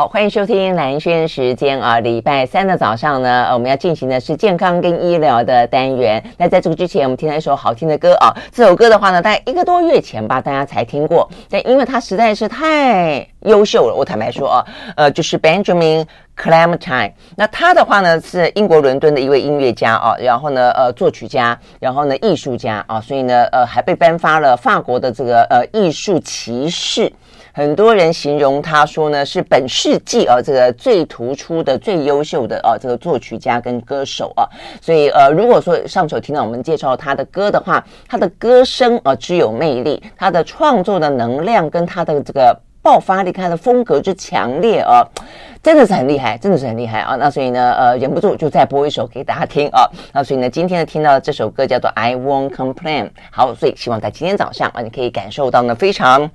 好，欢迎收听兰萱时间啊，礼拜三的早上呢，我们要进行的是健康跟医疗的单元。那在这个之前，我们听了一首好听的歌啊，这首歌的话呢，大概一个多月前吧，大家才听过。但因为它实在是太优秀了，我坦白说啊，呃，就是 Benjamin Clementine。那他的话呢，是英国伦敦的一位音乐家啊，然后呢，呃，作曲家，然后呢，艺术家啊，所以呢，呃，还被颁发了法国的这个呃艺术骑士。很多人形容他说呢，是本世纪啊这个最突出的、最优秀的啊这个作曲家跟歌手啊，所以呃，如果说上次有听到我们介绍他的歌的话，他的歌声啊具有魅力，他的创作的能量跟他的这个爆发力，他的风格之强烈啊，真的是很厉害，真的是很厉害啊。那所以呢，呃，忍不住就再播一首给大家听啊。那所以呢，今天呢听到的这首歌叫做《I Won't Complain》。好，所以希望在今天早上啊，你可以感受到呢非常。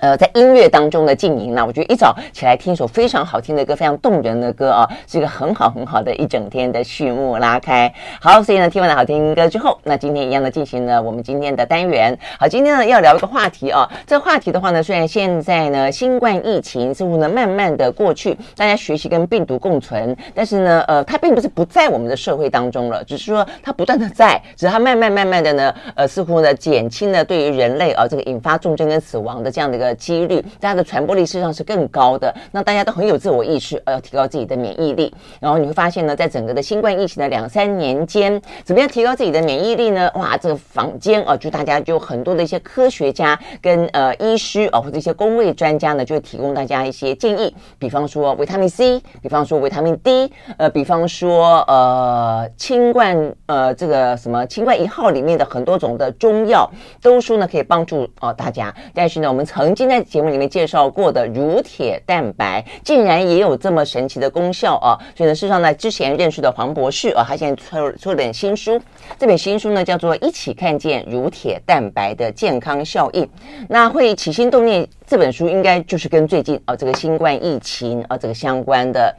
呃，在音乐当中的静音呢，我觉得一早起来听一首非常好听的歌，非常动人的歌啊，是一个很好很好的一整天的序幕拉开。好，所以呢，听完了好听歌之后，那今天一样的进行了，我们今天的单元。好，今天呢要聊一个话题啊，这个话题的话呢，虽然现在呢新冠疫情似乎呢慢慢的过去，大家学习跟病毒共存，但是呢，呃，它并不是不在我们的社会当中了，只是说它不断的在，只是它慢慢慢慢的呢，呃，似乎呢减轻了对于人类啊这个引发重症跟死亡的这样的一个。的几率，大家的传播力事实上是更高的。那大家都很有自我意识，呃，要提高自己的免疫力。然后你会发现呢，在整个的新冠疫情的两三年间，怎么样提高自己的免疫力呢？哇，这个坊间啊，就大家就很多的一些科学家跟呃医师啊，或者一些公卫专家呢，就会提供大家一些建议。比方说维他命 C，比方说维他命 D，呃，比方说呃清冠呃这个什么清冠一号里面的很多种的中药，都说呢可以帮助哦、呃、大家。但是呢，我们曾经在节目里面介绍过的乳铁蛋白，竟然也有这么神奇的功效啊！所以呢，事实上呢，之前认识的黄博士啊，他现在出出了本新书，这本新书呢叫做《一起看见乳铁蛋白的健康效应》。那会起心动念这本书，应该就是跟最近啊这个新冠疫情啊这个相关的。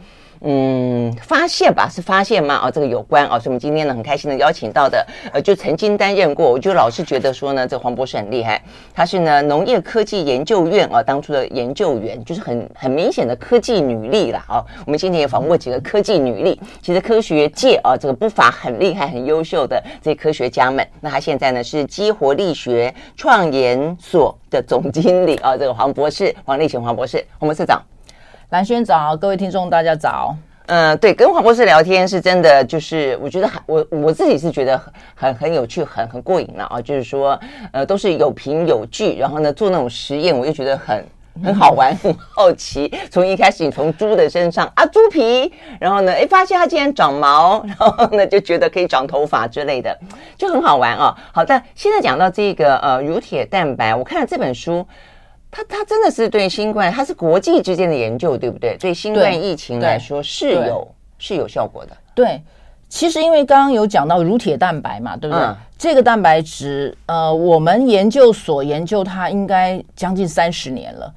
嗯，发现吧，是发现吗？哦，这个有关哦，所以我们今天呢很开心的邀请到的，呃，就曾经担任过，我就老是觉得说呢，这黄博士很厉害，他是呢农业科技研究院啊当初的研究员，就是很很明显的科技女力啦。哦，我们今天也访问过几个科技女力，其实科学界啊这个不乏很厉害、很优秀的这些科学家们。那他现在呢是激活力学创研所的总经理啊，这个黄博士，黄立群黄博士，黄博士长。兰萱早，各位听众大家早。嗯，对，跟黄博士聊天是真的，就是我觉得很我我自己是觉得很很很有趣，很很过瘾了啊。就是说，呃，都是有凭有据，然后呢做那种实验，我就觉得很很好玩，很好奇。从一开始你从猪的身上啊猪皮，然后呢，哎发现它竟然长毛，然后呢就觉得可以长头发之类的，就很好玩啊。好，但现在讲到这个呃乳铁蛋白，我看了这本书。它它真的是对新冠，它是国际之间的研究，对不对？对新冠疫情来说是有是有效果的。对，其实因为刚刚有讲到乳铁蛋白嘛，对不对？嗯、这个蛋白质，呃，我们研究所研究它应该将近三十年了。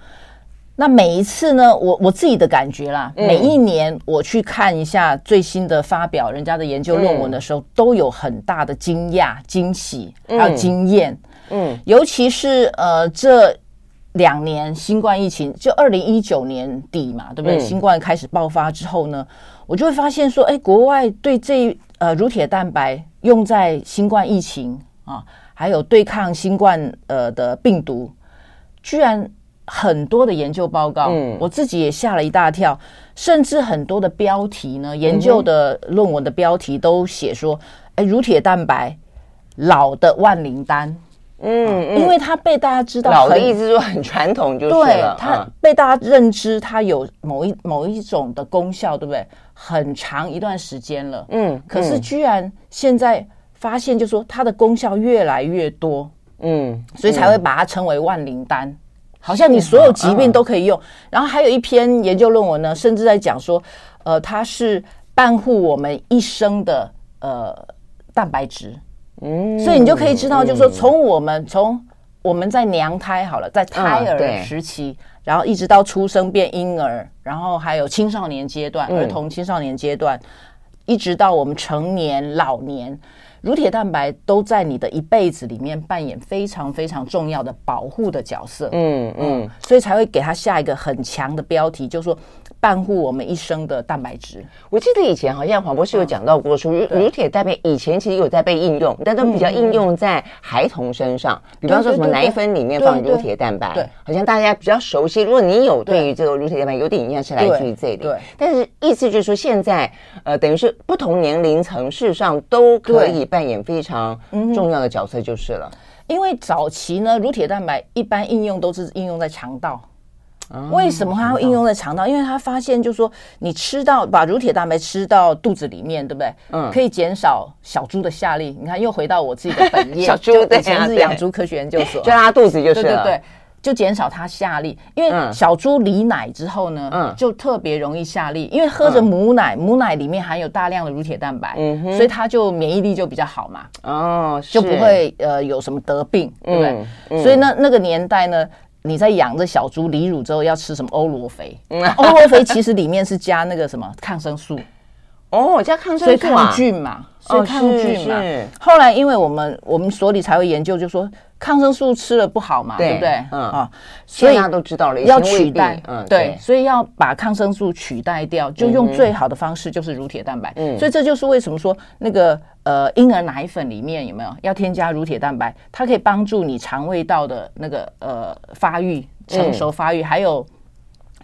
那每一次呢，我我自己的感觉啦，嗯、每一年我去看一下最新的发表人家的研究论文的时候，嗯、都有很大的惊讶、惊喜，还有惊艳。嗯，尤其是呃这。两年新冠疫情，就二零一九年底嘛，对不对？嗯、新冠开始爆发之后呢，我就会发现说，哎，国外对这呃乳铁蛋白用在新冠疫情啊，还有对抗新冠呃的病毒，居然很多的研究报告，嗯，我自己也吓了一大跳，甚至很多的标题呢，研究的论文的标题都写说，哎，乳铁蛋白老的万灵丹。嗯，因为它被大家知道，老的意思是说很传统，就是对它被大家认知，它有某一某一种的功效，对不对？很长一段时间了，嗯，可是居然现在发现，就是说它的功效越来越多，嗯，所以才会把它称为万灵丹，好像你所有疾病都可以用。然后还有一篇研究论文呢，甚至在讲说，呃，它是伴护我们一生的呃蛋白质。嗯，所以你就可以知道，就是说，从我们从我们在娘胎好了，在胎儿时期，然后一直到出生变婴儿，然后还有青少年阶段、儿童青少年阶段，一直到我们成年老年，乳铁蛋白都在你的一辈子里面扮演非常非常重要的保护的角色。嗯嗯，嗯，所以才会给他下一个很强的标题，就是说。伴护我们一生的蛋白质。我记得以前好像黄博士有讲到过，说乳乳铁蛋白以前其实有在被应用，但都比较应用在孩童身上，比方说什么奶粉里面放乳铁蛋白，对，好像大家比较熟悉。如果你有对于这个乳铁蛋白有点印象，是来自于这里。对，但是意思就是说，现在呃，等于是不同年龄层事实上都可以扮演非常重要的角色，就是了。因为早期呢，乳铁蛋白一般应用都是应用在肠道。为什么它会应用在肠道？因为他发现，就是说，你吃到把乳铁蛋白吃到肚子里面，对不对？嗯，可以减少小猪的下痢。你看，又回到我自己的本业，小猪以前是养猪科学研究所，就拉肚子就是了。对对对，就减少它下痢。因为小猪离奶之后呢，嗯，就特别容易下痢，因为喝着母奶，母奶里面含有大量的乳铁蛋白，所以它就免疫力就比较好嘛。哦，就不会呃有什么得病，对不对？所以呢，那个年代呢。你在养这小猪离乳之后要吃什么欧罗肥？欧罗肥其实里面是加那个什么抗生素哦，加抗生素，所以抗菌嘛，所以抗菌嘛。后来因为我们我们所里才会研究，就说。抗生素吃了不好嘛，对，对不对？嗯啊，所以大家都知道了，要取代，嗯，对，对，所以要把抗生素取代掉，就用最好的方式，就是乳铁蛋白。嗯，所以这就是为什么说那个呃婴儿奶粉里面有没有要添加乳铁蛋白？它可以帮助你肠胃道的那个呃发育、成熟发育，嗯、还有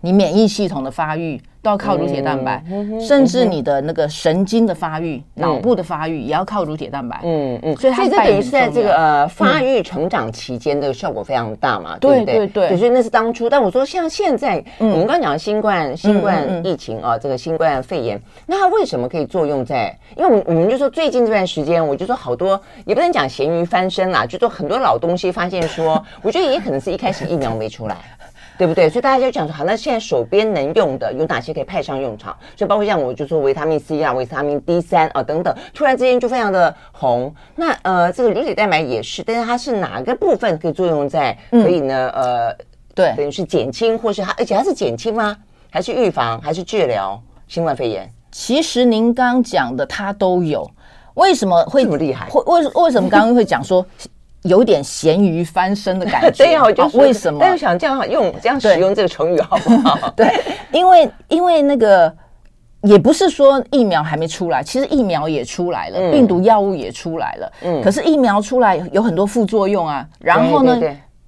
你免疫系统的发育。都要靠乳铁蛋白，甚至你的那个神经的发育、脑部的发育也要靠乳铁蛋白。嗯嗯，所以它这等于是在这个呃发育成长期间，这个效果非常大嘛，对不对？对对，所以那是当初。但我说像现在，我们刚刚讲的新冠新冠疫情啊，这个新冠肺炎，那它为什么可以作用在？因为我们我们就说最近这段时间，我就说好多也不能讲咸鱼翻身啦，就说很多老东西发现说，我觉得也可能是一开始疫苗没出来。对不对？所以大家就讲说，好，那现在手边能用的有哪些可以派上用场？所以包括像我就说维他命 C 啊、维他命 D 三啊等等，突然之间就非常的红。那呃，这个乳铁蛋白也是，但是它是哪个部分可以作用在可以呢？嗯、呃，对，等于是减轻，或是它，而且它是减轻吗？还是预防？还是治疗新冠肺炎？其实您刚讲的它都有。为什么会这么厉害？会为为什么刚刚会讲说？有点咸鱼翻身的感觉，对呀，我就为什么？但是想这样用这样使用这个成语好不好？对，因为因为那个也不是说疫苗还没出来，其实疫苗也出来了，病毒药物也出来了，嗯，可是疫苗出来有很多副作用啊，然后呢，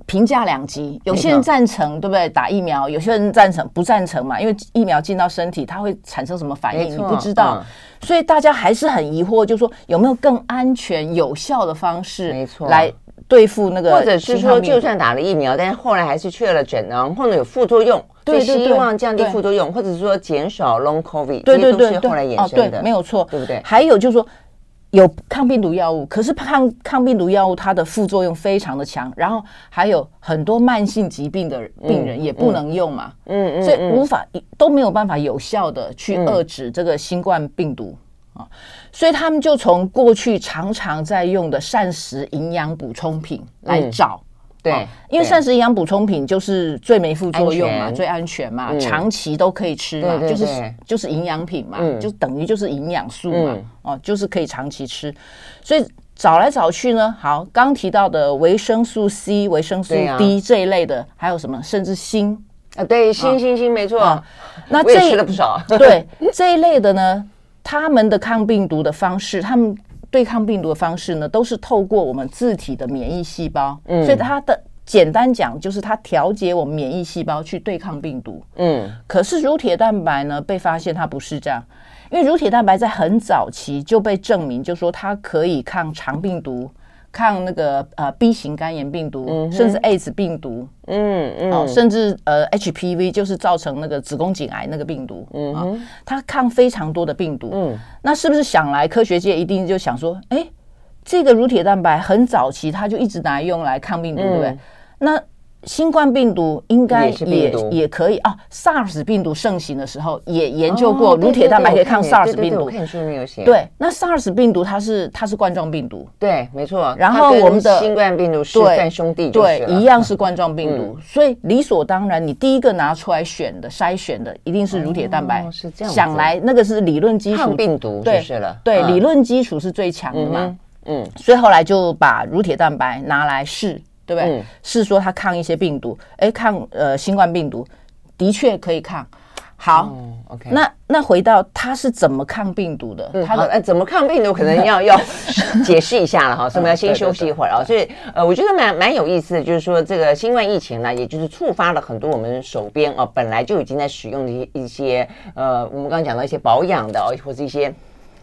评价两极，有些人赞成，对不对？打疫苗，有些人赞成不赞成嘛？因为疫苗进到身体，它会产生什么反应，你不知道，所以大家还是很疑惑，就是说有没有更安全有效的方式，没错，来。对付那个，或者是说，就算打了疫苗，但是后来还是确了诊，然后或者有副作用，对，希望降低副作用，或者是说减少 long covid，对对对，后来衍生的，没有错，对不对？还有就是说，有抗病毒药物，可是抗抗病毒药物它的副作用非常的强，然后还有很多慢性疾病的病人也不能用嘛，嗯嗯，所以无法都没有办法有效的去遏制这个新冠病毒。啊，所以他们就从过去常常在用的膳食营养补充品来找，对，因为膳食营养补充品就是最没副作用嘛，最安全嘛，长期都可以吃嘛，就是就是营养品嘛，就等于就是营养素嘛，哦，就是可以长期吃。所以找来找去呢，好，刚提到的维生素 C、维生素 D 这一类的，还有什么，甚至锌。啊，对，锌锌锌，没错，那这吃了不少，对这一类的呢。他们的抗病毒的方式，他们对抗病毒的方式呢，都是透过我们自体的免疫细胞。嗯，所以它的简单讲就是它调节我们免疫细胞去对抗病毒。嗯，可是乳铁蛋白呢，被发现它不是这样，因为乳铁蛋白在很早期就被证明，就是说它可以抗肠病毒。抗那个呃 B 型肝炎病毒，嗯、甚至 AIDS 病毒，嗯嗯，哦，甚至呃 HPV 就是造成那个子宫颈癌那个病毒，嗯它抗非常多的病毒，嗯，那是不是想来科学界一定就想说，哎，这个乳铁蛋白很早期它就一直拿来用来抗病毒，嗯、对不对？那新冠病毒应该也也，也可以啊，SARS 病毒盛行的时候也研究过乳铁蛋白可以抗 SARS 病毒。对，那 SARS 病毒它是它是冠状病毒，对，没错。然后我们的新冠病毒是干兄弟，对，一样是冠状病毒，所以理所当然，你第一个拿出来选的筛选的一定是乳铁蛋白。是这样，想来那个是理论基础，抗病毒就是了。对，理论基础是最强的嘛。嗯，所以后来就把乳铁蛋白拿来试，对不对？试、嗯、说它抗一些病毒，哎，抗呃新冠病毒的确可以抗。好、嗯、，OK，那那回到它是怎么抗病毒的？它的、嗯、怎么抗病毒，可能要 要解释一下了哈。所以我们要先休息一会儿啊。所以呃，我觉得蛮蛮有意思的，就是说这个新冠疫情呢，也就是触发了很多我们手边啊本来就已经在使用的一一些呃，我们刚刚讲到一些保养的哦，或者一些。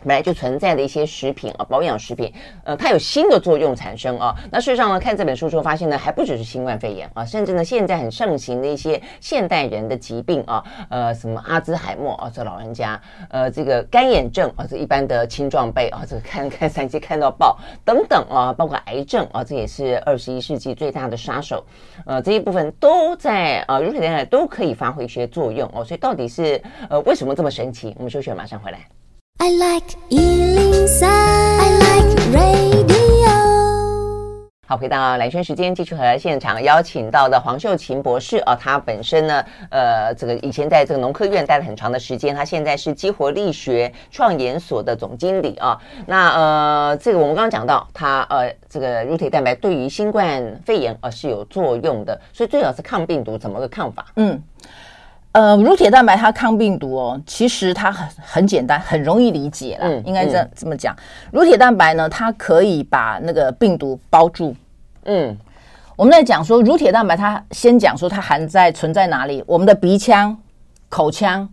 本来就存在的一些食品啊，保养食品，呃，它有新的作用产生啊。那事实上呢，看这本书之后发现呢，还不只是新冠肺炎啊，甚至呢，现在很盛行的一些现代人的疾病啊，呃，什么阿兹海默啊，这老人家，呃，这个干眼症啊，这一般的青壮辈啊，这个看看三七看到爆等等啊，包括癌症啊，这也是二十一世纪最大的杀手。呃，这一部分都在啊，乳铁蛋白都可以发挥一些作用哦。所以到底是呃为什么这么神奇？我们休息，马上回来。I like 103, I like radio。好，回到蓝轩时间，继续和现场邀请到的黄秀琴博士啊，他本身呢，呃，这个以前在这个农科院待了很长的时间，他现在是激活力学创研所的总经理啊。那呃，这个我们刚刚讲到，他呃，这个乳铁蛋白对于新冠肺炎啊是有作用的，所以最好是抗病毒，怎么个抗法？嗯。呃，乳铁蛋白它抗病毒哦，其实它很很简单，很容易理解啦。嗯，应该这、嗯、这么讲，乳铁蛋白呢，它可以把那个病毒包住。嗯，我们在讲说乳铁蛋白，它先讲说它含在存在哪里，我们的鼻腔、口腔、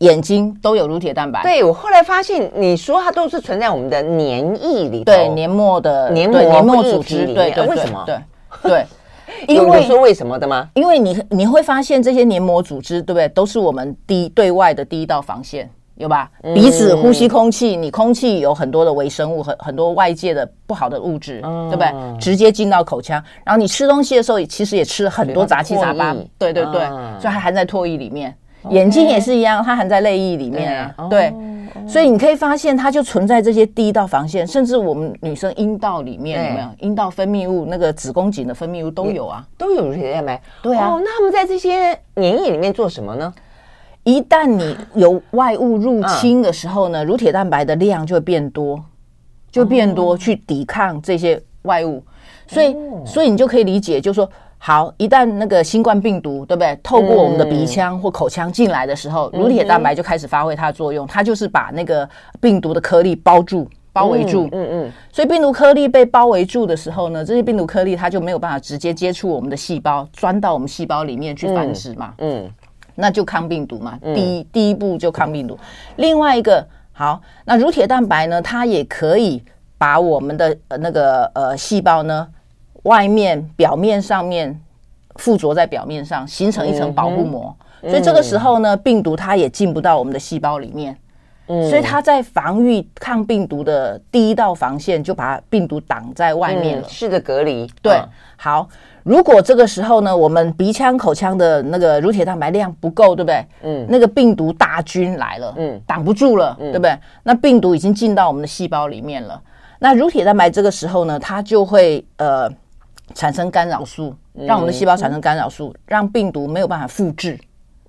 眼睛都有乳铁蛋白。对，我后来发现，你说它都是存在我们的黏液里头，对，黏膜的黏膜黏膜组织里面。对对，为什么？对对。因为说为什么的吗？因为你你会发现这些黏膜组织，对不对？都是我们第一对外的第一道防线，有吧？嗯、鼻子呼吸空气，你空气有很多的微生物，很很多外界的不好的物质，嗯、对不对？直接进到口腔，然后你吃东西的时候，其实也吃了很多杂七杂八，对对对，嗯、所以还含在唾液里面。眼睛也是一样，它含在泪液里面啊，对。所以你可以发现，它就存在这些第一道防线，甚至我们女生阴道里面有没有阴道分泌物？那个子宫颈的分泌物都有啊，都有乳铁蛋白。对啊，哦，那他们在这些黏液里面做什么呢？一旦你有外物入侵的时候呢，乳铁蛋白的量就会变多，就变多去抵抗这些外物。所以，所以你就可以理解，就是说。好，一旦那个新冠病毒，对不对？透过我们的鼻腔或口腔进来的时候，乳铁蛋白就开始发挥它的作用，它就是把那个病毒的颗粒包住、包围住。嗯嗯。所以病毒颗粒被包围住的时候呢，这些病毒颗粒它就没有办法直接接触我们的细胞，钻到我们细胞里面去繁殖嘛。嗯。那就抗病毒嘛。第一第一步就抗病毒。另外一个，好，那乳铁蛋白呢，它也可以把我们的呃那个呃细胞呢。外面表面上面附着在表面上，形成一层保护膜，嗯、所以这个时候呢，病毒它也进不到我们的细胞里面，嗯、所以它在防御抗病毒的第一道防线就把病毒挡在外面了，是的、嗯，隔离。对，哦、好，如果这个时候呢，我们鼻腔、口腔的那个乳铁蛋白量不够，对不对？嗯，那个病毒大军来了，嗯，挡不住了，嗯、对不对？那病毒已经进到我们的细胞里面了，那乳铁蛋白这个时候呢，它就会呃。产生干扰素，让我们的细胞产生干扰素，嗯、让病毒没有办法复制。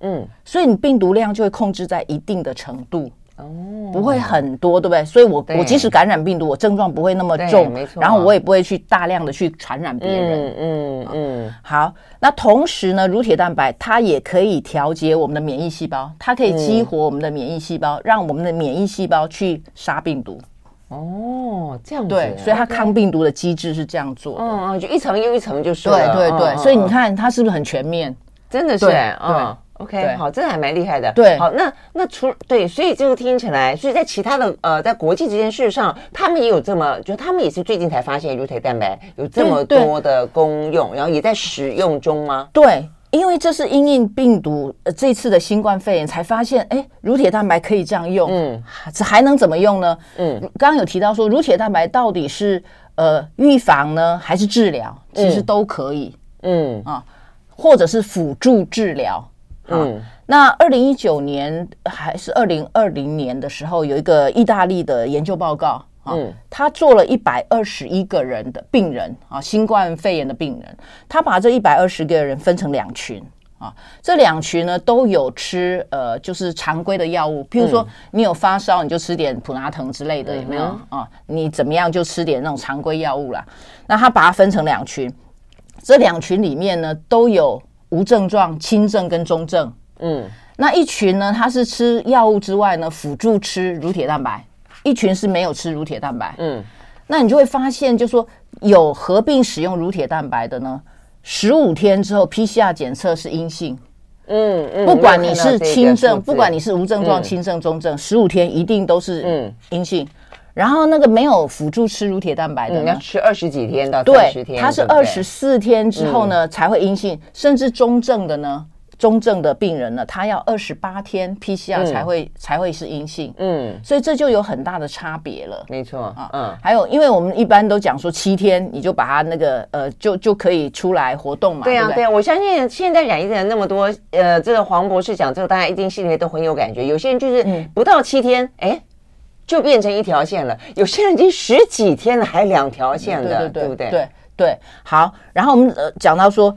嗯，所以你病毒量就会控制在一定的程度，哦，不会很多，对不对？所以我我即使感染病毒，我症状不会那么重。然后我也不会去大量的去传染别人。嗯嗯嗯。好，那同时呢，乳铁蛋白它也可以调节我们的免疫细胞，它可以激活我们的免疫细胞，嗯、让我们的免疫细胞去杀病毒。哦，这样子。对，所以它抗病毒的机制是这样做的，嗯，就一层又一层就是对对对，所以你看它是不是很全面？真的是，嗯，OK，好，真的还蛮厉害的，对，好，那那除对，所以这个听起来，所以在其他的呃，在国际这件事上，他们也有这么，就他们也是最近才发现乳铁蛋白有这么多的功用，然后也在使用中吗？对。因为这是因应病毒，呃，这次的新冠肺炎才发现，哎，乳铁蛋白可以这样用，嗯，这还能怎么用呢？嗯，刚刚有提到说，乳铁蛋白到底是呃预防呢，还是治疗？其实都可以，嗯啊，或者是辅助治疗，嗯。那二零一九年还是二零二零年的时候，有一个意大利的研究报告。嗯，他做了一百二十一个人的病人啊，新冠肺炎的病人，他把这一百二十个人分成两群，啊，这两群呢都有吃呃，就是常规的药物，譬如说你有发烧，你就吃点普拿疼之类的，有没有啊？你怎么样就吃点那种常规药物啦。那他把它分成两群，这两群里面呢都有无症状、轻症跟中症。嗯，那一群呢，他是吃药物之外呢辅助吃乳铁蛋白，一群是没有吃乳铁蛋白。嗯，那你就会发现，就说有合并使用乳铁蛋白的呢。十五天之后，PCR 检测是阴性。嗯嗯，不管你是轻症，不管你是无症状、轻症、中症，十五天一定都是阴性。然后那个没有辅助吃乳铁蛋白的，你要吃二十几天到三十天，它是二十四天之后呢才会阴性，甚至中症的呢。中症的病人呢，他要二十八天 PCR 才会、嗯、才会是阴性，嗯，所以这就有很大的差别了。没错啊，嗯，还有，因为我们一般都讲说七天你就把它那个呃，就就可以出来活动嘛。对啊，对，对，对啊，我相信现在染疫的人那么多，呃，这个黄博士讲这个，大家一定心里面都很有感觉。有些人就是不到七天，哎、嗯，就变成一条线了；有些人已经十几天了，还两条线的，嗯、对，对，对，对不对？对对，好。然后我们呃讲到说。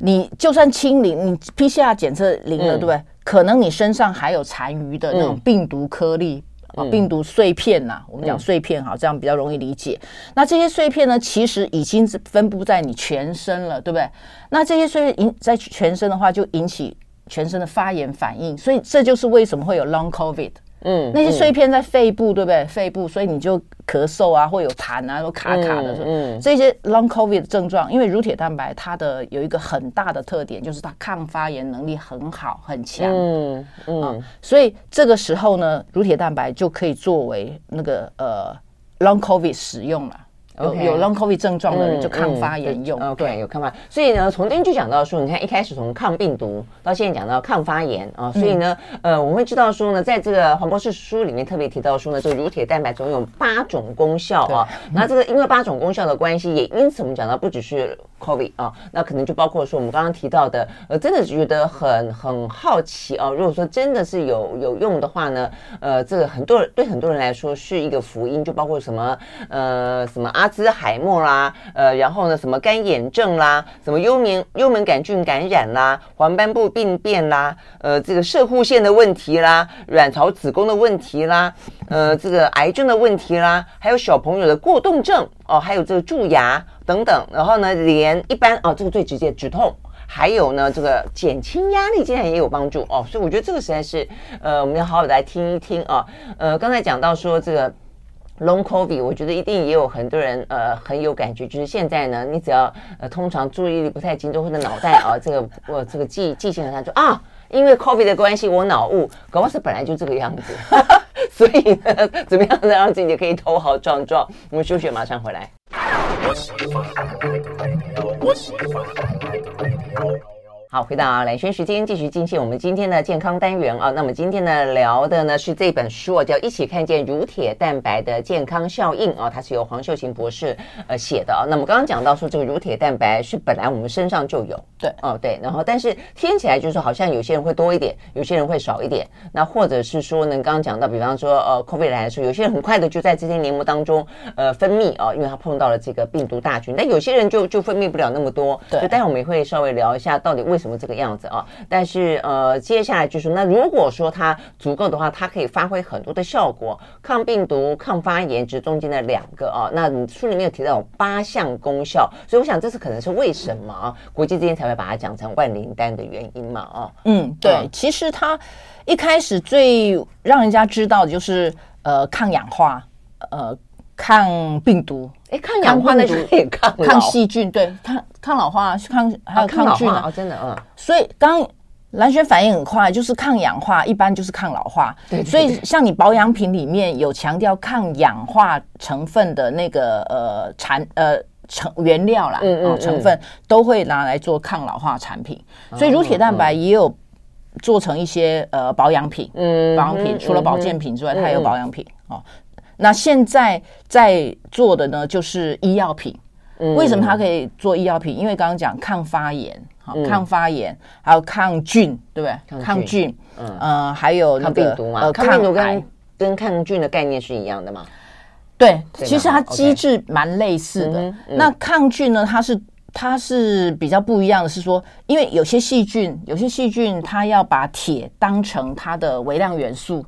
你就算清零，你 PCR 检测零了，对不对？可能你身上还有残余的那种病毒颗粒啊，病毒碎片呐。我们讲碎片哈，这样比较容易理解。那这些碎片呢，其实已经是分布在你全身了，对不对？那这些碎片引在全身的话，就引起全身的发炎反应。所以这就是为什么会有 Long COVID。嗯，那些碎片在肺部，对不对？肺部，所以你就咳嗽啊，会有痰啊，都卡卡的。嗯，这些 Long COVID 的症状，因为乳铁蛋白它的有一个很大的特点，就是它抗发炎能力很好，很强。嗯嗯，所以这个时候呢，乳铁蛋白就可以作为那个呃 Long COVID 使用了。有.有 Long COVID 症状的人就抗发炎用，嗯嗯，OK 对。有抗发，所以呢，从这边就讲到说，你看一开始从抗病毒到现在讲到抗发炎啊，所以呢，嗯、呃，我们会知道说呢，在这个黄博士书里面特别提到说呢，这个乳铁蛋白总有八种功效啊，那这个因为八种功效的关系，也因此我们讲到不只是 COVID 啊，那可能就包括说我们刚刚提到的，呃，真的是觉得很很好奇啊，如果说真的是有有用的话呢，呃，这个很多人对很多人来说是一个福音，就包括什么呃什么。阿兹海默啦，呃，然后呢，什么干眼症啦，什么幽门幽门杆菌感染啦，黄斑部病变啦，呃，这个射护腺的问题啦，卵巢子宫的问题啦，呃，这个癌症的问题啦，还有小朋友的过动症哦，还有这个蛀牙等等，然后呢，连一般哦，这个最直接止痛，还有呢，这个减轻压力竟然也有帮助哦，所以我觉得这个实在是，呃，我们要好好的来听一听啊，呃，刚才讲到说这个。Long COVID，我觉得一定也有很多人呃很有感觉，就是现在呢，你只要呃通常注意力不太集中或者脑袋啊这个我这个记记性很差，就啊，因为 COVID 的关系我脑雾，搞不好是本来就这个样子，所以呢，怎么样才让自己可以头好壮壮？我们休息，马上回来。好，回到蓝轩时间，继续进行我们今天的健康单元啊。那么今天呢聊的呢是这本书啊，叫《一起看见乳铁蛋白的健康效应》啊，它是由黄秀琴博士呃写的啊。那么刚刚讲到说，这个乳铁蛋白是本来我们身上就有，对，哦对，然后但是听起来就是好像有些人会多一点，有些人会少一点。那或者是说呢，刚刚讲到，比方说呃，COVID 来说，有些人很快的就在这些黏膜当中呃分泌啊，因为他碰到了这个病毒大军，但有些人就就分泌不了那么多。对，就待会我们也会稍微聊一下到底为什么。什么这个样子啊？但是呃，接下来就是那如果说它足够的话，它可以发挥很多的效果，抗病毒、抗发炎，这中间的两个啊。那你书里面有提到有八项功效，所以我想这是可能是为什么啊？国际之间才会把它讲成万灵丹的原因嘛？啊，嗯，对，嗯、其实它一开始最让人家知道的就是呃，抗氧化，呃。抗病毒，哎，抗氧化那就可以抗抗细菌，对，抗抗老化，抗还有抗菌啊，真的，嗯。所以刚兰萱反应很快，就是抗氧化，一般就是抗老化。对，所以像你保养品里面有强调抗氧化成分的那个呃产呃成原料啦，嗯嗯，成分都会拿来做抗老化产品。所以乳铁蛋白也有做成一些呃保养品，嗯，保养品除了保健品之外，它也有保养品哦。那现在在做的呢，就是医药品。嗯，为什么它可以做医药品？因为刚刚讲抗发炎，好，抗发炎，还有抗菌，对不对？抗菌，嗯，呃，还有那个病毒嘛，抗病毒跟跟抗菌的概念是一样的嘛？对，其实它机制蛮类似的。那抗菌呢，它是它是比较不一样的，是说，因为有些细菌，有些细菌它要把铁当成它的微量元素，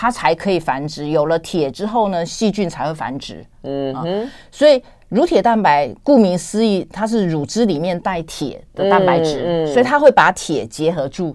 它才可以繁殖。有了铁之后呢，细菌才会繁殖。嗯所以乳铁蛋白顾名思义，它是乳汁里面带铁的蛋白质，嗯嗯、所以它会把铁结合住。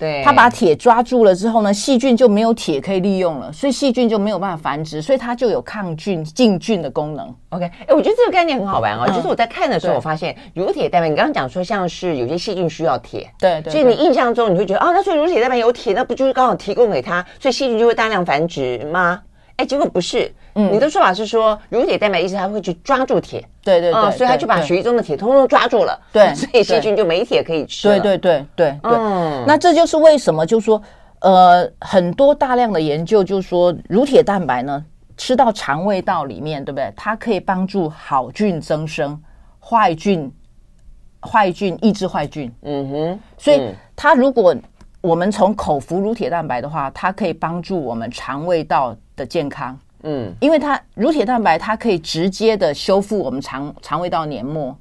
对，它把铁抓住了之后呢，细菌就没有铁可以利用了，所以细菌就没有办法繁殖，所以它就有抗菌、净菌的功能。OK，哎，我觉得这个概念很好玩哦。嗯、就是我在看的时候，我发现乳铁蛋白，你刚刚讲说像是有些细菌需要铁，对对，所以你印象中你会觉得哦，那所以乳铁蛋白有铁，那不就是刚好提供给它，所以细菌就会大量繁殖吗？哎，结果不是。嗯，你的说法是说，乳铁蛋白意思它会去抓住铁，对对对，所以他就把血液中的铁通通抓住了，对，所以细菌就没铁可以吃。对对对对对，嗯，那这就是为什么，就是说，呃，很多大量的研究就是说，乳铁蛋白呢，吃到肠胃道里面，对不对？它可以帮助好菌增生，坏菌坏菌抑制坏菌。嗯哼，所以它如果我们从口服乳铁蛋白的话，它可以帮助我们肠胃道的健康。嗯，因为它乳铁蛋白，它可以直接的修复我们肠肠胃道黏膜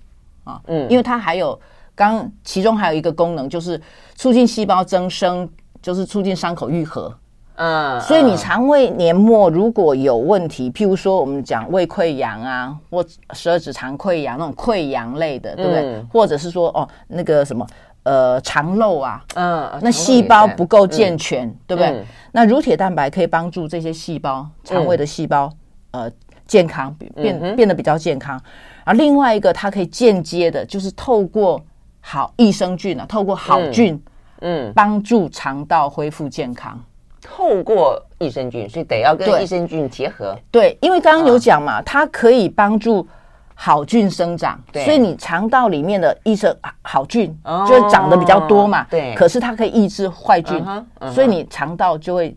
啊，嗯，因为它还有刚其中还有一个功能，就是促进细胞增生，就是促进伤口愈合，嗯，所以你肠胃黏膜如果有问题，譬如说我们讲胃溃疡啊，或十二指肠溃疡那种溃疡类的，对不对？嗯，或者是说哦那个什么。呃，肠漏啊，嗯，那细胞不够健全，嗯、对不对？嗯、那乳铁蛋白可以帮助这些细胞，肠胃的细胞，嗯、呃，健康变、变得比较健康。而另外一个，它可以间接的，就是透过好益生菌啊，透过好菌，嗯，帮助肠道恢复健康。透过益生菌，所以得要跟益生菌结合。对，对，因为刚刚有讲嘛，啊、它可以帮助。好菌生长，所以你肠道里面的益生好菌就会长得比较多嘛。对，可是它可以抑制坏菌，uh uh. 所以你肠道就会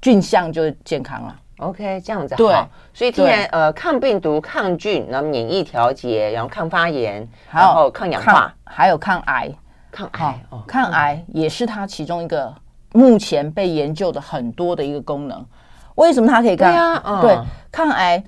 菌相就会健康了。OK，这样子对好。所以既然对呃抗病毒、抗菌，然后免疫调节，然后抗发炎，然后抗氧化，还有抗癌。抗癌，哦、抗癌也是它其中一个目前被研究的很多的一个功能。为什么它可以抗？对啊，嗯、对抗癌。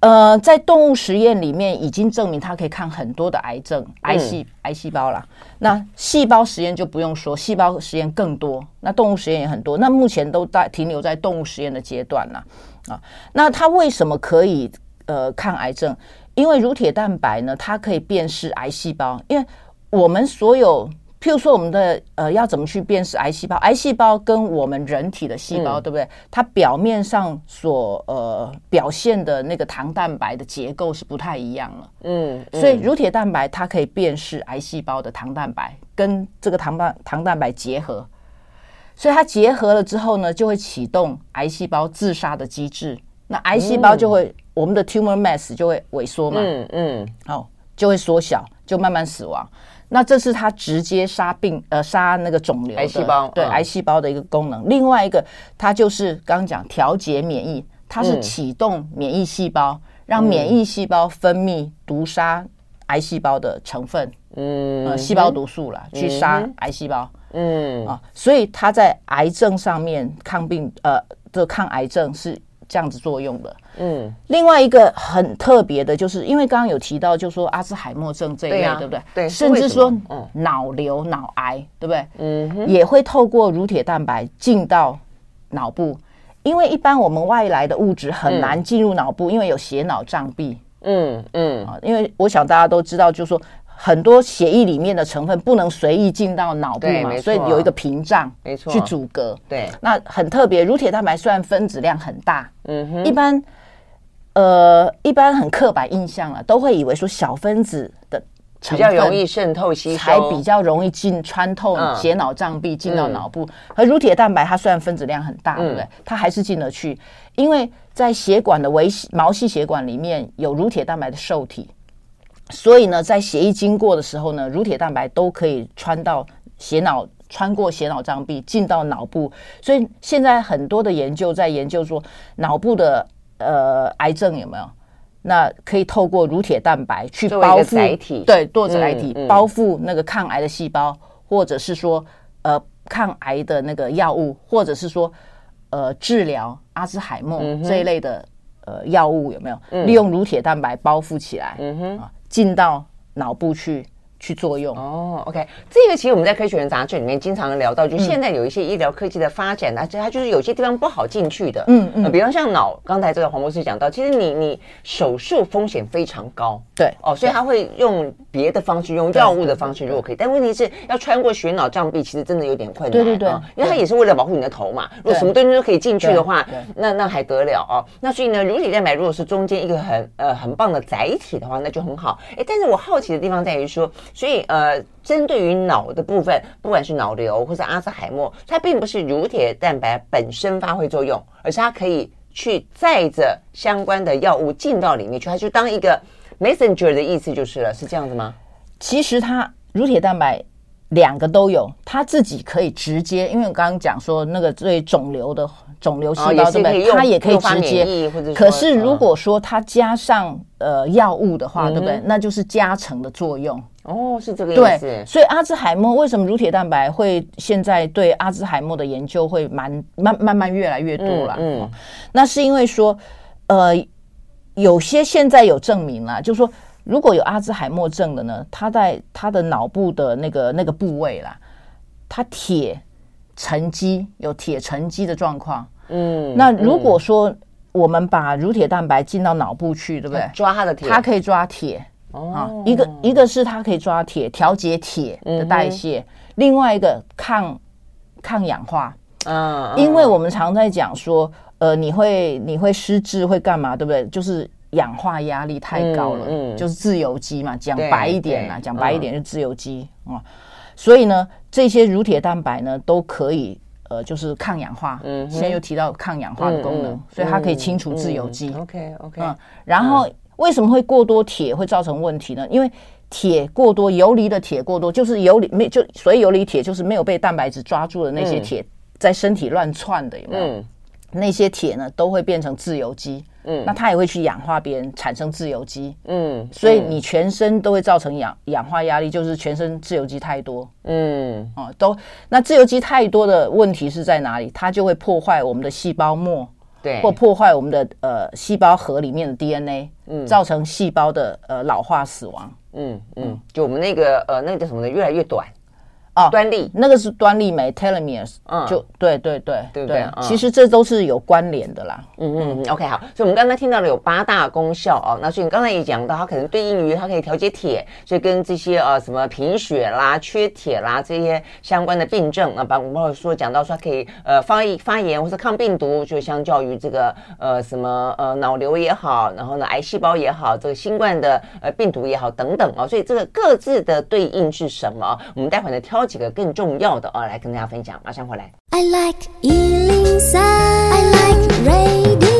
呃，在动物实验里面已经证明它可以抗很多的癌症、癌细、嗯、癌细胞啦。那细胞实验就不用说，细胞实验更多。那动物实验也很多。那目前都在停留在动物实验的阶段啦。啊，那它为什么可以呃抗癌症？因为乳铁蛋白呢，它可以辨识癌细胞。因为我们所有。譬如说，我们的呃，要怎么去辨识癌细胞？癌细胞跟我们人体的细胞，嗯、对不对？它表面上所呃表现的那个糖蛋白的结构是不太一样了。嗯，嗯，所以乳铁蛋白它可以辨识癌细胞的糖蛋白跟这个糖蛋糖蛋白结合，所以它结合了之后呢，就会启动癌细胞自杀的机制。那癌细胞就会，嗯、我们的 tumor mass 就会萎缩嘛。嗯嗯，哦，就会缩小，就慢慢死亡。那这是它直接杀病呃杀那个肿瘤癌细胞对、嗯、癌细胞的一个功能。另外一个，它就是刚刚讲调节免疫，它是启动免疫细胞，嗯、让免疫细胞分泌毒杀癌细胞的成分，嗯，呃、细胞毒素啦，嗯、去杀癌细胞，嗯啊，所以它在癌症上面抗病呃的抗癌症是。这样子作用的，嗯，另外一个很特别的，就是因为刚刚有提到，就是说阿兹海默症这一类，对，啊、对不对？对，甚至说脑瘤、脑癌，对不对？嗯哼，也会透过乳铁蛋白进到脑部，因为一般我们外来的物质很难进入脑部，嗯、因为有血脑障壁，嗯嗯啊，因为我想大家都知道，就是说。很多血液里面的成分不能随意进到脑部嘛，所以有一个屏障，没错，去阻隔。对，那很特别。乳铁蛋白虽然分子量很大，嗯哼，一般，呃，一般很刻板印象啊，都会以为说小分子的比较容易渗透吸收，才比较容易进穿透血脑障壁进到脑部。而乳铁蛋白它虽然分子量很大，对不对？它还是进得去，因为在血管的微毛细血管里面有乳铁蛋白的受体。所以呢，在血液经过的时候呢，乳铁蛋白都可以穿到血脑，穿过血脑障壁进到脑部。所以现在很多的研究在研究说，脑部的呃癌症有没有？那可以透过乳铁蛋白去包覆，对，做载体、嗯嗯、包覆那个抗癌的细胞，或者是说呃抗癌的那个药物，或者是说呃治疗阿兹海默这一类的、嗯、呃药物有没有？利用乳铁蛋白包覆起来，嗯哼啊。进到脑部去。去作用。哦，OK，这个其实我们在科学人杂志里面经常聊到，就现在有一些医疗科技的发展，它它就是有些地方不好进去的，嗯嗯，比方像脑，刚才这个黄博士讲到，其实你你手术风险非常高，对，哦，所以他会用别的方式，用药物的方式如果可以，但问题是要穿过血脑障壁，其实真的有点困难，对对对，因为它也是为了保护你的头嘛，如果什么东西都可以进去的话，那那还得了哦，那所以呢，乳体蛋白如果是中间一个很呃很棒的载体的话，那就很好，哎，但是我好奇的地方在于说，所以呃。针对于脑的部分，不管是脑瘤或者阿兹海默，它并不是乳铁蛋白本身发挥作用，而是它可以去载着相关的药物进到里面去，它就当一个 messenger 的意思就是了，是这样子吗？其实它乳铁蛋白两个都有，它自己可以直接，因为我刚刚讲说那个对肿瘤的肿瘤细胞这边，它也可以直接，可是如果说它加上呃药物的话，对不对？那就是加成的作用。哦，是这个意思。对，所以阿兹海默为什么乳铁蛋白会现在对阿兹海默的研究会蛮慢慢慢越来越多了？嗯，嗯，那是因为说，呃，有些现在有证明了，就是说，如果有阿兹海默症的呢，他在他的脑部的那个那个部位啦，他铁沉积有铁沉积的状况。嗯，那如果说我们把乳铁蛋白进到脑部去，对不对？抓它的铁，它可以抓铁。啊，一个一个是它可以抓铁，调节铁的代谢；另外一个抗抗氧化。嗯，因为我们常在讲说，呃，你会你会失智会干嘛，对不对？就是氧化压力太高了，嗯，就是自由基嘛。讲白一点啊，讲白一点就自由基啊。所以呢，这些乳铁蛋白呢都可以，呃，就是抗氧化。嗯，现在又提到抗氧化的功能，所以它可以清除自由基。OK OK，嗯，然后。为什么会过多铁会造成问题呢？因为铁过多，游离的铁过多，就是游离没就所以游离铁就是没有被蛋白质抓住的那些铁，在身体乱窜的有没有？嗯、那些铁呢都会变成自由基，嗯，那它也会去氧化别人，产生自由基，嗯，所以你全身都会造成氧氧化压力，就是全身自由基太多，嗯，哦，都那自由基太多的问题是在哪里？它就会破坏我们的细胞膜。对，或破坏我们的呃细胞核里面的 DNA，嗯，造成细胞的呃老化死亡，嗯嗯，就我们那个呃那个叫什么呢？越来越短。哦，端粒那个是端粒酶 telomeres，嗯，就对对对对不对？其实这都是有关联的啦。嗯嗯嗯，OK 好。所以我们刚才听到了有八大功效哦。那所以你刚才也讲到，它可能对应于它可以调节铁，所以跟这些呃什么贫血啦、缺铁啦这些相关的病症啊，包括说讲到说它可以呃发发炎或者抗病毒，就相较于这个呃什么呃脑瘤也好，然后呢癌细胞也好，这个新冠的呃病毒也好等等啊。所以这个各自的对应是什么？我们待会呢挑。几个更重要的啊，来跟大家分享。马上回来。I like 103, I like radio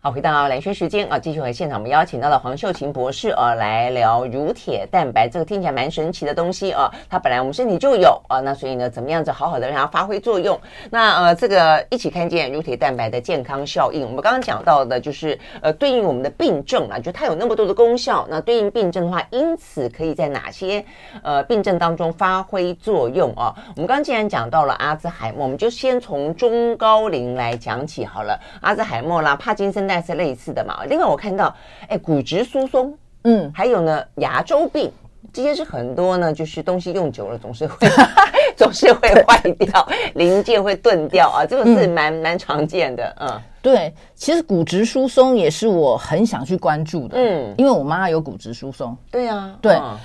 好，回到兰萱时间啊，继续回现场我们邀请到了黄秀琴博士啊，来聊乳铁蛋白。这个听起来蛮神奇的东西啊，它本来我们身体就有啊，那所以呢，怎么样子好好的让它发挥作用？那呃，这个一起看见乳铁蛋白的健康效应。我们刚刚讲到的就是呃，对应我们的病症啊，就它有那么多的功效。那对应病症的话，因此可以在哪些呃病症当中发挥作用啊？我们刚刚既然讲到了阿兹海默，我们就先从中高龄来讲起好了。阿兹海默啦，帕金森。那是类似的嘛？另外我看到，哎，骨质疏松，嗯，还有呢，牙周病，这些是很多呢，就是东西用久了总是会 总是会坏掉，零件会钝掉啊，这个是蛮、嗯、蛮常见的，嗯，对，其实骨质疏松也是我很想去关注的，嗯，因为我妈有骨质疏松，对啊，对，嗯、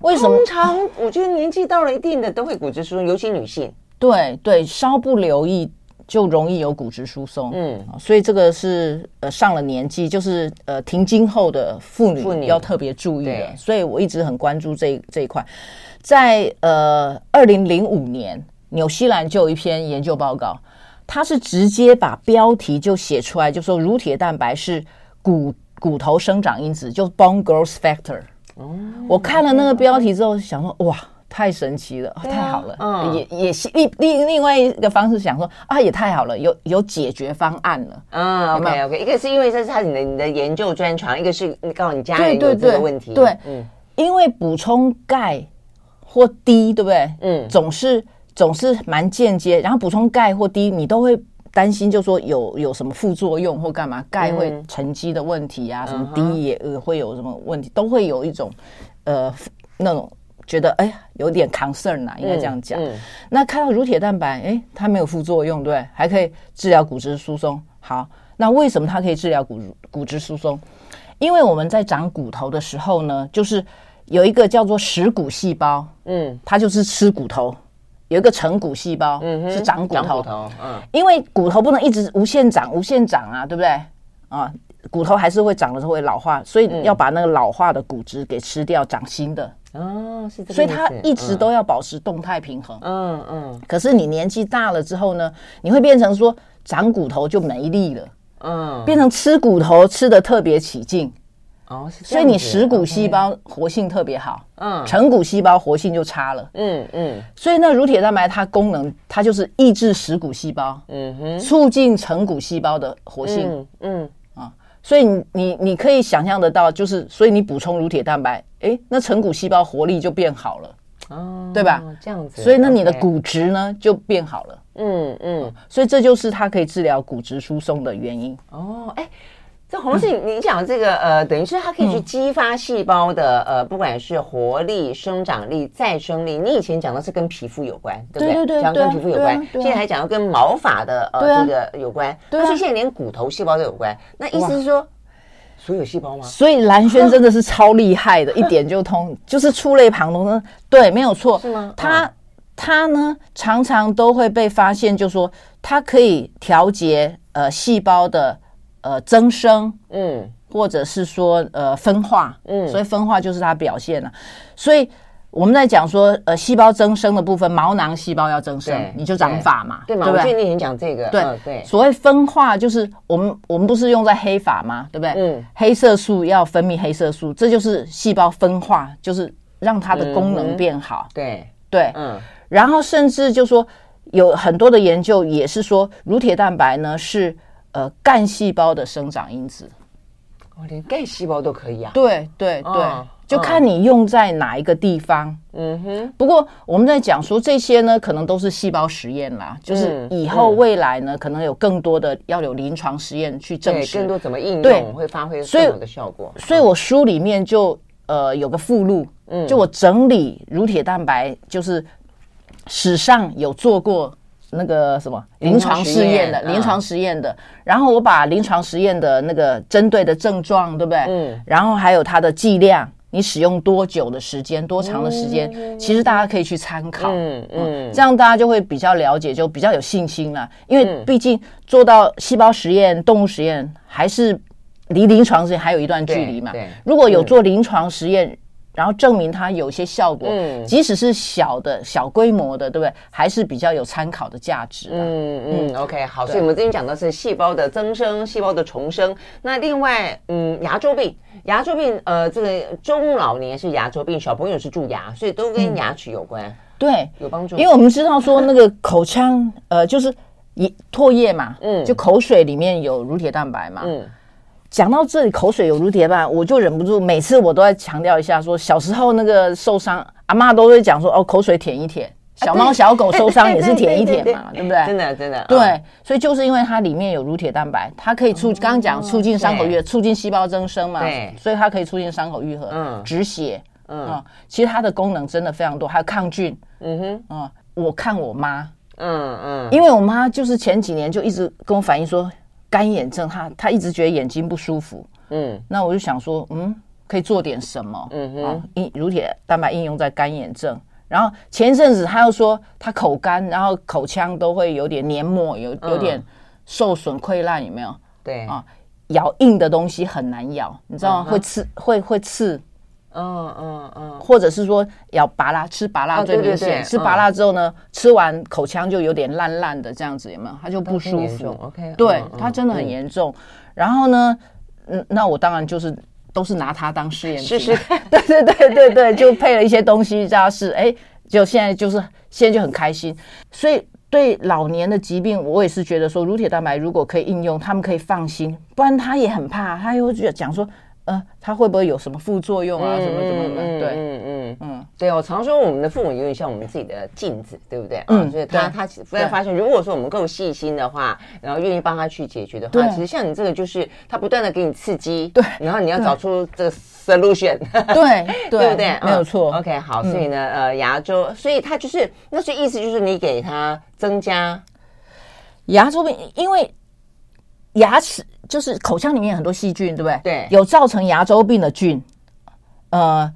为什么？通常我觉得年纪到了一定的都会骨质疏松，尤其女性，对对，稍不留意。就容易有骨质疏松，嗯，所以这个是呃上了年纪，就是呃停经后的妇女要特别注意的。所以我一直很关注这这一块。在呃二零零五年，纽西兰就有一篇研究报告，它是直接把标题就写出来，就说乳铁蛋白是骨骨头生长因子，就 bone growth factor。哦，我看了那个标题之后，想说哇。太神奇了，太好了，嗯，也也另另另外一个方式想说啊，也太好了，有有解决方案了，嗯，OK OK，一个是因为这是他你的你的研究专长，一个是你告诉你家人有这个问题，对，嗯，因为补充钙或低对不对？嗯，总是总是蛮间接，然后补充钙或低你都会担心，就说有有什么副作用或干嘛，钙会沉积的问题啊，嗯、什么低也会有什么问题，都会有一种呃那种觉得哎呀有点 concern 呐、啊，应该这样讲。嗯嗯、那看到乳铁蛋白，哎，它没有副作用，对，还可以治疗骨质疏松。好，那为什么它可以治疗骨骨质疏松？因为我们在长骨头的时候呢，就是有一个叫做食骨细胞，嗯，它就是吃骨头。有一个成骨细胞，嗯哼，是长骨头，长骨头，嗯，因为骨头不能一直无限长，无限长啊，对不对？啊，骨头还是会长的时候会老化，所以要把那个老化的骨质给吃掉，长新的。哦，是这样。所以它一直都要保持动态平衡。嗯嗯。可是你年纪大了之后呢，你会变成说长骨头就没力了，嗯，变成吃骨头吃的特别起劲。哦，所以你食骨细胞活性特别好，嗯，成骨细胞活性就差了，嗯嗯。所以那乳铁蛋白它功能，它就是抑制食骨细胞，嗯哼，促进成骨细胞的活性，嗯啊。所以你你你可以想象得到，就是所以你补充乳铁蛋白，哎，那成骨细胞活力就变好了，哦，对吧？这样子。所以那你的骨质呢就变好了，嗯嗯。所以这就是它可以治疗骨质疏松的原因。哦，哎。这洪老师，你讲这个呃，等于是它可以去激发细胞的呃，不管是活力、生长力、再生力。你以前讲的是跟皮肤有关，对不对？对对对，讲跟皮肤有关。现在还讲到跟毛发的呃这个有关，但是现在连骨头细胞都有关。那意思是说，所有细胞吗？所以蓝轩真的是超厉害的，一点就通，就是触类旁通呢。对，没有错。是吗？他他呢，常常都会被发现，就是说它可以调节呃细胞的。呃，增生，嗯，或者是说呃分化，嗯，所以分化就是它表现了。所以我们在讲说，呃，细胞增生的部分，毛囊细胞要增生，你就长发嘛，对吗？我最近也讲这个，对对。所谓分化，就是我们我们不是用在黑发吗？对不对？嗯，黑色素要分泌黑色素，这就是细胞分化，就是让它的功能变好。对对，嗯。然后甚至就说有很多的研究也是说，乳铁蛋白呢是。呃，干细胞的生长因子，哦，连干细胞都可以啊？对对对，就看你用在哪一个地方。嗯哼。不过我们在讲说这些呢，可能都是细胞实验啦，就是以后未来呢，可能有更多的要有临床实验去证实更多怎么应用会发挥更好的效果。所以我书里面就呃有个附录，嗯，就我整理乳铁蛋白，就是史上有做过。那个什么临床试验的临床实验的，然后我把临床实验的那个针对的症状，对不对？嗯。然后还有它的剂量，你使用多久的时间，多长的时间，其实大家可以去参考。嗯嗯。这样大家就会比较了解，就比较有信心了。因为毕竟做到细胞实验、动物实验，还是离临床实验还有一段距离嘛。对。如果有做临床实验。然后证明它有些效果，嗯，即使是小的小规模的，对不对？还是比较有参考的价值。嗯嗯，OK，好。所以我们今天讲的是细胞的增生、细胞的重生。那另外，嗯，牙周病，牙周病，呃，这个中老年是牙周病，小朋友是蛀牙，所以都跟牙齿有关。对，有帮助。因为我们知道说那个口腔，呃，就是一唾液嘛，嗯，就口水里面有乳铁蛋白嘛，嗯。讲到这里，口水有乳铁吧，我就忍不住，每次我都在强调一下说，说小时候那个受伤，阿妈都会讲说，哦，口水舔一舔，小猫小狗受伤也是舔一舔嘛，对不对？真的真的，对，所以就是因为它里面有乳铁蛋白，它可以促，刚刚讲促进伤口愈合，促进细胞增生嘛，对，所以它可以促进伤口愈合，嗯，止血，嗯，其实它的功能真的非常多，还有抗菌，嗯哼，嗯，我看我妈，嗯嗯，因为我妈就是前几年就一直跟我反映说。干眼症，他他一直觉得眼睛不舒服，嗯，那我就想说，嗯，可以做点什么，嗯哼，啊，乳铁蛋白应用在干眼症。然后前一阵子他又说他口干，然后口腔都会有点黏膜，有有点受损溃烂，有没有？对啊，咬硬的东西很难咬，你知道吗？会刺，会会刺。嗯嗯嗯，或者是说咬芭乐，吃芭乐最明显。吃芭乐之后呢，吃完口腔就有点烂烂的这样子，有没有？它就不舒服。OK，对，它真的很严重。然后呢，嗯，那我当然就是都是拿它当试验品。对对对对对，就配了一些东西加试，哎，就现在就是现在就很开心。所以对老年的疾病，我也是觉得说乳铁蛋白如果可以应用，他们可以放心，不然他也很怕，他又觉得讲说。呃，它会不会有什么副作用啊？什么什么什么？对，嗯嗯嗯。对，我常说我们的父母有点像我们自己的镜子，对不对？嗯，所以他他忽然发现，如果说我们够细心的话，然后愿意帮他去解决的话，其实像你这个就是他不断的给你刺激，对，然后你要找出这个 solution，对 对不对？没有错。OK，好，所以呢，呃，牙周，所以他就是那所以意思就是你给他增加牙周病，因为牙齿就是口腔里面有很多细菌，对不对？对，有造成牙周病的菌，呃。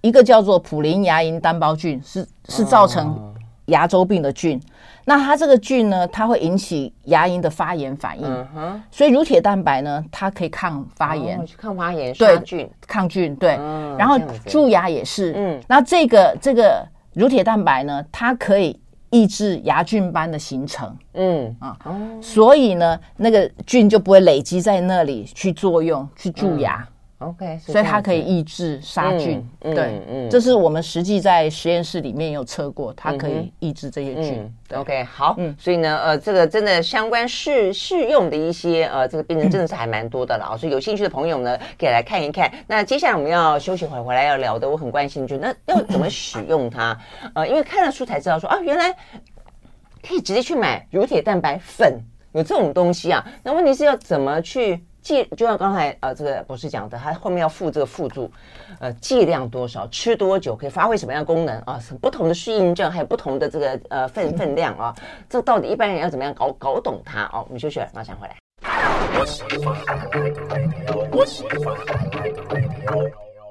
一个叫做普林牙龈单胞菌，是是造成牙周病的菌。哦、那它这个菌呢，它会引起牙龈的发炎反应。嗯。所以乳铁蛋白呢，它可以抗发炎，哦、抗发炎，杀菌，抗菌。对。嗯、然后蛀牙也是。嗯。那这个这个乳铁蛋白呢，它可以抑制牙菌斑的形成。嗯啊。哦、所以呢，那个菌就不会累积在那里去作用，去蛀牙。嗯 OK，所以它可以抑制杀菌，嗯、对，嗯，这是我们实际在实验室里面有测过，它可以抑制这些菌。OK，好，嗯，所以呢，呃，这个真的相关适适用的一些呃，这个病人真的是还蛮多的了，嗯、所以有兴趣的朋友呢，可以来看一看。那接下来我们要休息会回来要聊的，我很关心，就那要怎么使用它？呃，因为看了书才知道说啊，原来可以直接去买乳铁蛋白粉，有这种东西啊。那问题是要怎么去？剂就像刚才呃这个博士讲的，它后面要附这个附注，呃剂量多少，吃多久可以发挥什么样的功能啊？不同的适应症还有不同的这个呃分分量啊，这到底一般人要怎么样搞搞懂它哦、我们休息了，马上回来。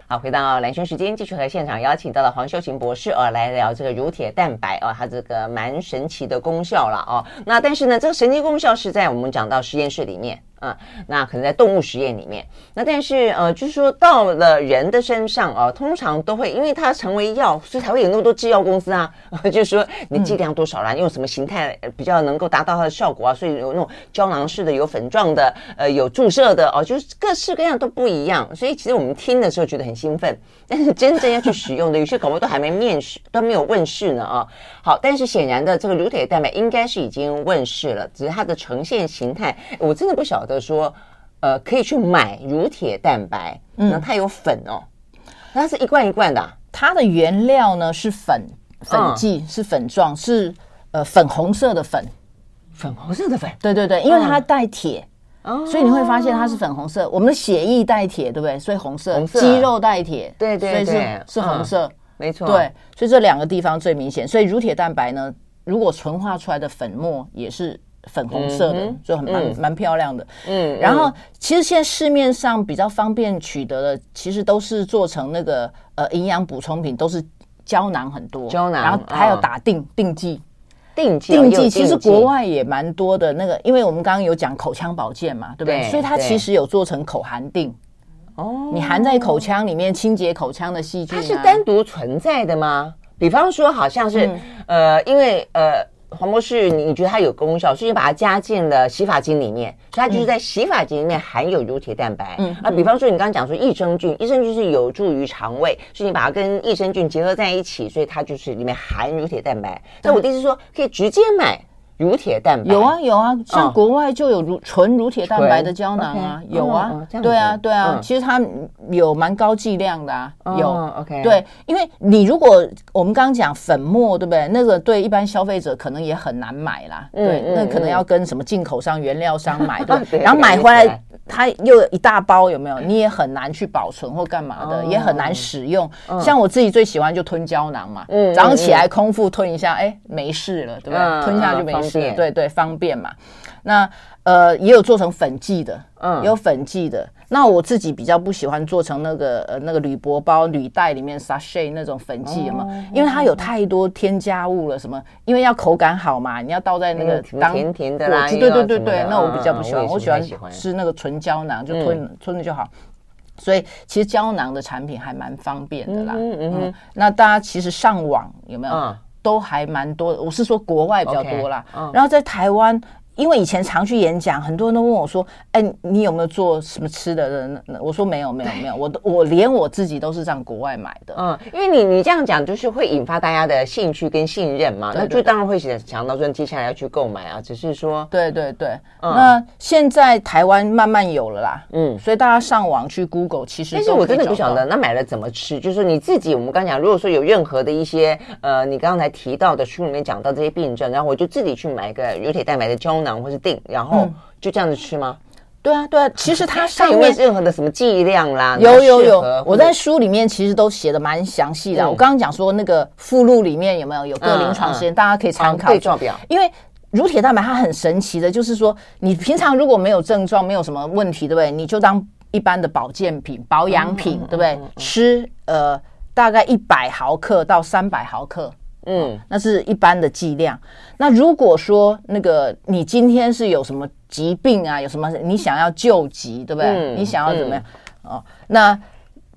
好，回到蓝轩时间，继续和现场邀请到了黄秀琴博士哦来聊这个乳铁蛋白哦，它这个蛮神奇的功效了哦。那但是呢，这个神奇功效是在我们讲到实验室里面。啊，那可能在动物实验里面，那但是呃，就是说到了人的身上啊，通常都会因为它成为药，所以才会有那么多制药公司啊。就是说你剂量多少啦，用什么形态比较能够达到它的效果啊？所以有那种胶囊式的，有粉状的，呃，有注射的哦，就是各式各样都不一样。所以其实我们听的时候觉得很兴奋，但是真正要去使用的，有些搞不好都还没面世，都没有问世呢啊。好，但是显然的，这个乳铁蛋白应该是已经问世了，只是它的呈现形态，我真的不晓得。说，呃，可以去买乳铁蛋白，嗯，它有粉哦，它是一罐一罐的，啊，它的原料呢是粉粉剂，嗯，是粉状，是呃粉红色的粉，粉红色的粉，对对对，因为它带铁，嗯，所以你会发现它是粉红色。我们的血液带铁，对不对？所以红色，肌肉带铁，对对对，所以是是红色，嗯，没错，对，所以这两个地方最明显。所以乳铁蛋白呢，如果纯化出来的粉末也是。粉红色的，嗯、就很蛮蛮、嗯、漂亮的。嗯，然后其实现在市面上比较方便取得的，其实都是做成那个呃营养补充品，都是胶囊很多。胶囊，然后还有打定定剂，定剂定剂其实国外也蛮多的。那个，因为我们刚刚有讲口腔保健嘛，对不对？对，所以它其实有做成口含定。哦，你含在口腔里面清洁口腔的细菌、啊，它是单独存在的吗？比方说，好像是、嗯、呃，因为呃。黄博士，你你觉得它有功效，所以你把它加进了洗发精里面，所以它就是在洗发精里面含有乳铁蛋白。嗯，啊，比方说你刚刚讲说益生菌，益生菌是有助于肠胃，所以你把它跟益生菌结合在一起，所以它就是里面含乳铁蛋白。那我的意思是说，可以直接买。乳铁蛋白。有啊有啊，像国外就有乳纯乳铁蛋白的胶囊啊，有啊，对啊对啊，其实它有蛮高剂量的啊，有。OK 对，因为你如果我们刚刚讲粉末对不对？那个对一般消费者可能也很难买啦，对，那可能要跟什么进口商、原料商买，对，然后买回来它又一大包，有没有？你也很难去保存或干嘛的，也很难使用。像我自己最喜欢就吞胶囊嘛，早上起来空腹吞一下，哎，没事了，对不对？吞下就没事。是对对，方便嘛。那呃，也有做成粉剂的，嗯，也有粉剂的。那我自己比较不喜欢做成那个呃那个铝箔包、铝袋里面 sachet 那种粉剂嘛，哦、因为它有太多添加物了。什么？因为要口感好嘛，你要倒在那个当甜甜的啦。对对对对，那我比较不喜欢，我喜欢吃那个纯胶囊，就吞、嗯、吞了就好。所以其实胶囊的产品还蛮方便的啦。嗯嗯，嗯。那大家其实上网有没有？嗯都还蛮多的，我是说国外比较多啦。然后在台湾，因为以前常去演讲，很多人都问我说：“哎，你有没有做什么吃的？”我说：“没有，没有，没有。”我都我连我自己都是在国外买的。嗯，因为你你这样讲，就是会引发大家的兴趣跟信任嘛。那就当然会想想到说接下来要去购买啊。只是说，对对对。嗯、那现在台湾慢慢有了啦。嗯，所以大家上网去 Google，其实。但是我真的不晓得，那买了怎么吃？就是你自己，我们刚讲，如果说有任何的一些呃，你刚才提到的书里面讲到这些病症，然后我就自己去买一个乳铁蛋白的胶囊或是定，然后就这样子吃吗？嗯、对啊，对啊。其实它上面任何的什么剂量啦？有有有，我在书里面其实都写的蛮详细的。嗯、我刚刚讲说那个附录里面有没有有个临床实验，嗯嗯、大家可以参考。对照表。因为乳铁蛋白它很神奇的，就是说你平常如果没有症状，没有什么问题，对不对？你就当一般的保健品、保养品，嗯、对不对？嗯嗯嗯、吃呃大概一百毫克到三百毫克。嗯，那是一般的剂量。那如果说那个你今天是有什么疾病啊，有什么你想要救急，对不对？嗯、你想要怎么样？嗯、哦，那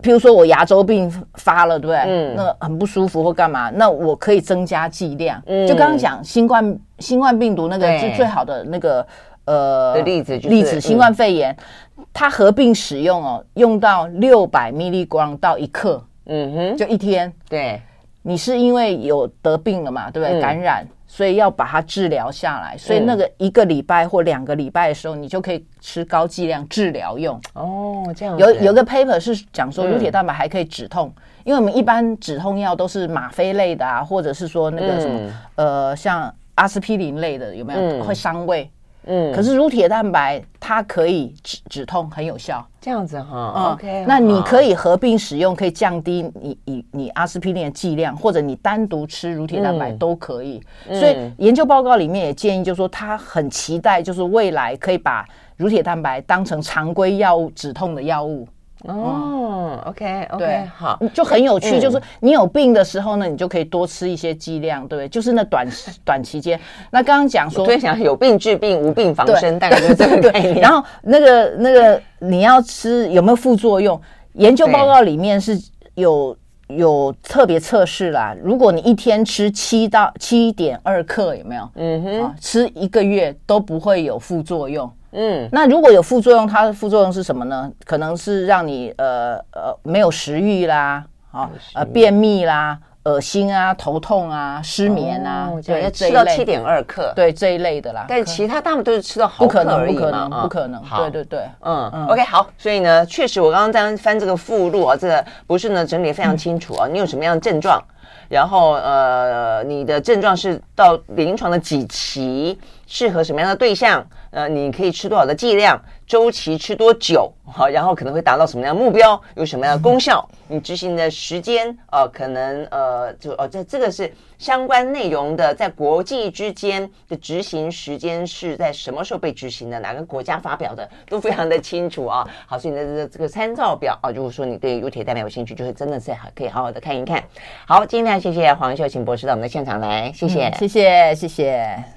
譬如说我牙周病发了，对不对？嗯，那很不舒服或干嘛？那我可以增加剂量。嗯，就刚刚讲新冠新冠病毒那个是最好的那个呃的例子，例子新冠肺炎，嗯、它合并使用哦，用到六百 milligram 到一克，嗯哼，就一天，对。你是因为有得病了嘛，对不对？感染，所以要把它治疗下来。所以那个一个礼拜或两个礼拜的时候，你就可以吃高剂量治疗用。哦，这样。有有个 paper 是讲说乳铁蛋白还可以止痛，因为我们一般止痛药都是吗啡类的啊，或者是说那个什么呃，像阿司匹林类的，有没有会伤胃？嗯，可是乳铁蛋白它可以止止痛，很有效。这样子哈、嗯、，OK。那你可以合并使用，可以降低你你你阿司匹林的剂量，或者你单独吃乳铁蛋白都可以。嗯、所以研究报告里面也建议，就是说他很期待，就是未来可以把乳铁蛋白当成常规药物止痛的药物。哦，OK，OK，对，好，就很有趣，就是你有病的时候呢，你就可以多吃一些剂量，对不对？就是那短短期间。那刚刚讲说，对，想有病治病，无病防身，大概就是这个概念。然后那个那个你要吃有没有副作用？研究报告里面是有有特别测试啦。如果你一天吃七到七点二克，有没有？嗯哼，吃一个月都不会有副作用。嗯，那如果有副作用，它的副作用是什么呢？可能是让你呃呃没有食欲啦，啊呃便秘啦、恶心啊、头痛啊、失眠啊，对，要吃到七点二克，对这一类的啦。但其他大部分都是吃到好克而已嘛，不可能，不可能，对对对，嗯，OK，好，所以呢，确实我刚刚在翻这个附录啊，这个不是呢整理非常清楚啊，你有什么样的症状？然后呃，你的症状是到临床的几期？适合什么样的对象？呃，你可以吃多少的剂量？周期吃多久？好，然后可能会达到什么样的目标？有什么样的功效？你执行的时间？呃，可能呃，就哦，这这个是相关内容的，在国际之间的执行时间是在什么时候被执行的？哪个国家发表的？都非常的清楚啊。好，所以你的这个这个参照表啊，如果说你对乳铁蛋白有兴趣，就是真的是可以好好的看一看。好，今天非常谢谢黄秀琴博士到我们的现场来，谢谢，嗯、谢谢，谢谢。